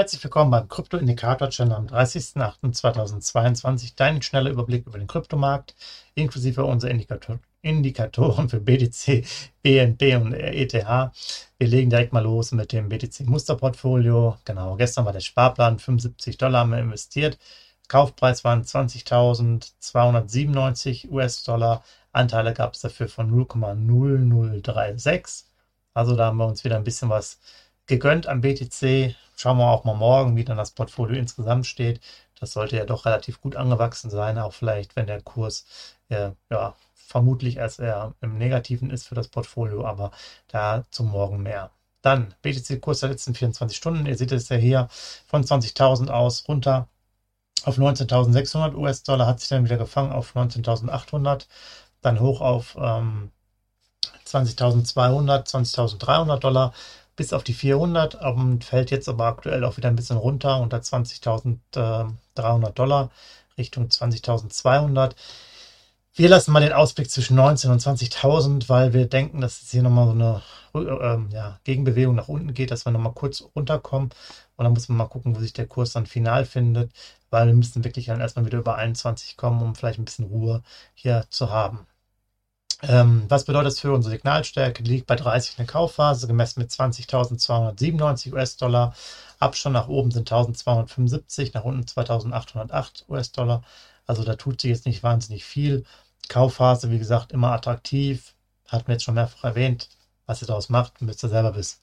Herzlich willkommen beim Krypto-Indikator-Channel am 30.08.2022. Dein schneller Überblick über den Kryptomarkt, inklusive unserer Indikator Indikatoren für BTC, BNB und ETH. Wir legen direkt mal los mit dem BTC-Musterportfolio. Genau, gestern war der Sparplan 75 Dollar haben wir investiert. Kaufpreis waren 20.297 US-Dollar. Anteile gab es dafür von 0,0036. Also da haben wir uns wieder ein bisschen was gegönnt am BTC. Schauen wir auch mal morgen, wie dann das Portfolio insgesamt steht. Das sollte ja doch relativ gut angewachsen sein, auch vielleicht, wenn der Kurs äh, ja, vermutlich als er im Negativen ist für das Portfolio, aber da zum Morgen mehr. Dann BTC-Kurs der letzten 24 Stunden. Ihr seht es ja hier von 20.000 aus runter auf 19.600 US-Dollar, hat sich dann wieder gefangen auf 19.800, dann hoch auf ähm, 20.200, 20.300 Dollar bis auf die 400 und fällt jetzt aber aktuell auch wieder ein bisschen runter unter 20.300 Dollar Richtung 20.200. Wir lassen mal den Ausblick zwischen 19 und 20.000, weil wir denken, dass es hier nochmal so eine äh, ja, Gegenbewegung nach unten geht, dass wir nochmal kurz runterkommen. Und dann muss man mal gucken, wo sich der Kurs dann final findet, weil wir müssen wirklich dann erstmal wieder über 21 kommen, um vielleicht ein bisschen Ruhe hier zu haben. Ähm, was bedeutet das für unsere Signalstärke? Die liegt bei 30 in der Kaufphase, gemessen mit 20.297 US-Dollar. Abstand nach oben sind 1.275, nach unten 2.808 US-Dollar. Also da tut sich jetzt nicht wahnsinnig viel. Kaufphase, wie gesagt, immer attraktiv. Hatten wir jetzt schon mehrfach erwähnt. Was ihr daraus macht, müsst ihr selber wissen.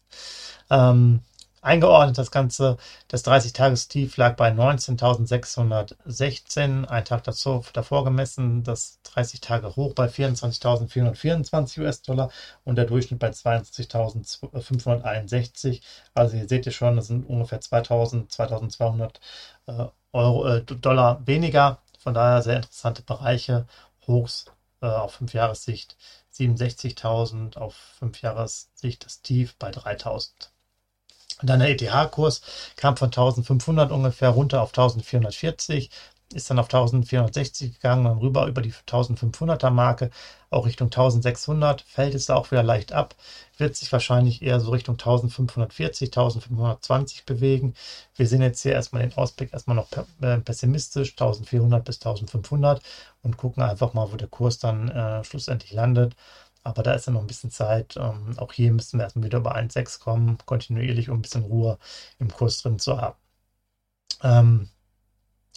Ähm, eingeordnet das Ganze. Das 30-Tages-Tief lag bei 19.616, ein Tag dazu, davor gemessen. Das 30-Tage-Hoch bei 24.424 US-Dollar und der Durchschnitt bei 22.561. Also hier seht ihr schon, das sind ungefähr 2.000, 2.200 äh, äh, Dollar weniger. Von daher sehr interessante Bereiche. Hochs äh, auf 5 Jahressicht 67.000, auf 5 Jahressicht das Tief bei 3.000. Dann der ETH-Kurs kam von 1500 ungefähr runter auf 1440, ist dann auf 1460 gegangen, dann rüber über die 1500er Marke, auch Richtung 1600, fällt es da auch wieder leicht ab, wird sich wahrscheinlich eher so Richtung 1540, 1520 bewegen. Wir sehen jetzt hier erstmal den Ausblick erstmal noch äh, pessimistisch, 1400 bis 1500 und gucken einfach mal, wo der Kurs dann äh, schlussendlich landet. Aber da ist ja noch ein bisschen Zeit. Ähm, auch hier müssen wir erstmal wieder über 1,6 kommen, kontinuierlich, um ein bisschen Ruhe im Kurs drin zu haben. Ähm,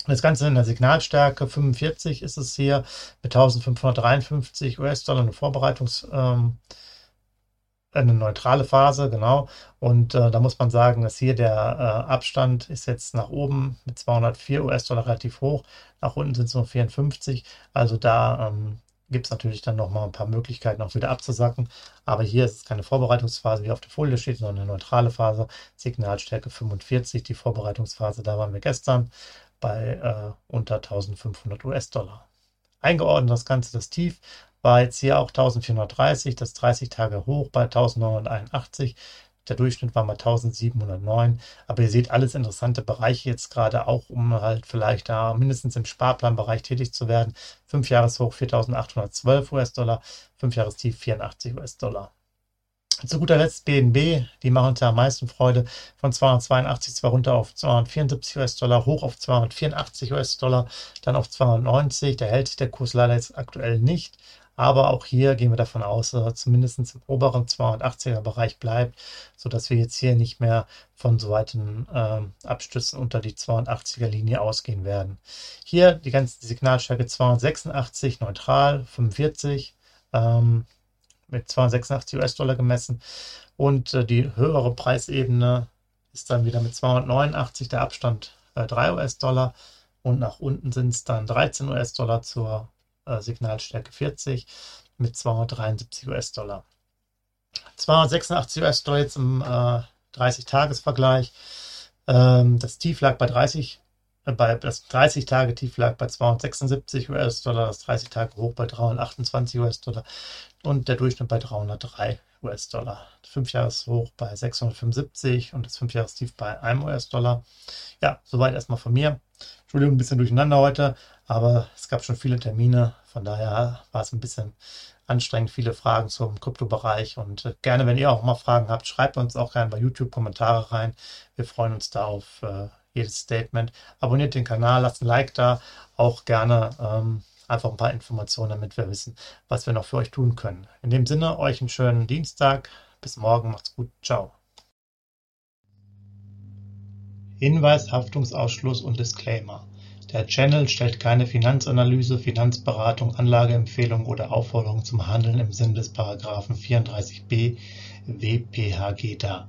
das Ganze in der Signalstärke 45 ist es hier mit 1553 US-Dollar eine Vorbereitungs- ähm, eine neutrale Phase, genau. Und äh, da muss man sagen, dass hier der äh, Abstand ist jetzt nach oben mit 204 US-Dollar relativ hoch. Nach unten sind es nur 54. Also da ähm, gibt es natürlich dann nochmal ein paar Möglichkeiten, auch wieder abzusacken. Aber hier ist es keine Vorbereitungsphase, wie auf der Folie steht, sondern eine neutrale Phase. Signalstärke 45, die Vorbereitungsphase, da waren wir gestern bei äh, unter 1500 US-Dollar. Eingeordnet das Ganze, das Tief war jetzt hier auch 1430, das 30 Tage hoch bei 1981. Der Durchschnitt war mal 1709. Aber ihr seht alles interessante Bereiche jetzt gerade auch, um halt vielleicht da mindestens im Sparplanbereich tätig zu werden. 5 Jahreshoch 4812 US-Dollar, 5 Jahrestief 84 US-Dollar. Zu guter Letzt BNB, die machen uns am meisten Freude, von 282 zwar runter auf 274 US-Dollar, hoch auf 284 US-Dollar, dann auf 290. Da hält der Kurs leider jetzt aktuell nicht. Aber auch hier gehen wir davon aus, dass er zumindest im oberen 280er Bereich bleibt, sodass wir jetzt hier nicht mehr von so weiten äh, Abstützen unter die 280er Linie ausgehen werden. Hier die ganze Signalstärke 286, neutral, 45. Ähm, mit 286 US-Dollar gemessen. Und äh, die höhere Preisebene ist dann wieder mit 289 der Abstand äh, 3 US-Dollar. Und nach unten sind es dann 13 US-Dollar zur äh, Signalstärke 40 mit 273 US-Dollar. 286 US-Dollar jetzt im 30-Tages-Vergleich. Äh, ähm, das Tief lag bei 30 äh, bei das 30-Tage-Tief lag bei 276 US-Dollar, das 30-Tage hoch bei 328 US-Dollar und der Durchschnitt bei 303 US-Dollar. 5-Jahres-Hoch bei 675 und das 5-Jahres-Tief bei 1 US-Dollar. Ja, soweit erstmal von mir. Entschuldigung, ein bisschen durcheinander heute, aber es gab schon viele Termine, von daher war es ein bisschen anstrengend, viele Fragen zum Kryptobereich und äh, gerne, wenn ihr auch mal Fragen habt, schreibt uns auch gerne bei YouTube Kommentare rein. Wir freuen uns da auf äh, jedes Statement. Abonniert den Kanal, lasst ein Like da, auch gerne ähm, einfach ein paar Informationen, damit wir wissen, was wir noch für euch tun können. In dem Sinne, euch einen schönen Dienstag. Bis morgen, macht's gut. Ciao. Hinweis, Haftungsausschluss und Disclaimer. Der Channel stellt keine Finanzanalyse, Finanzberatung, Anlageempfehlung oder Aufforderung zum Handeln im Sinne des Paragraphen 34b WPHG dar.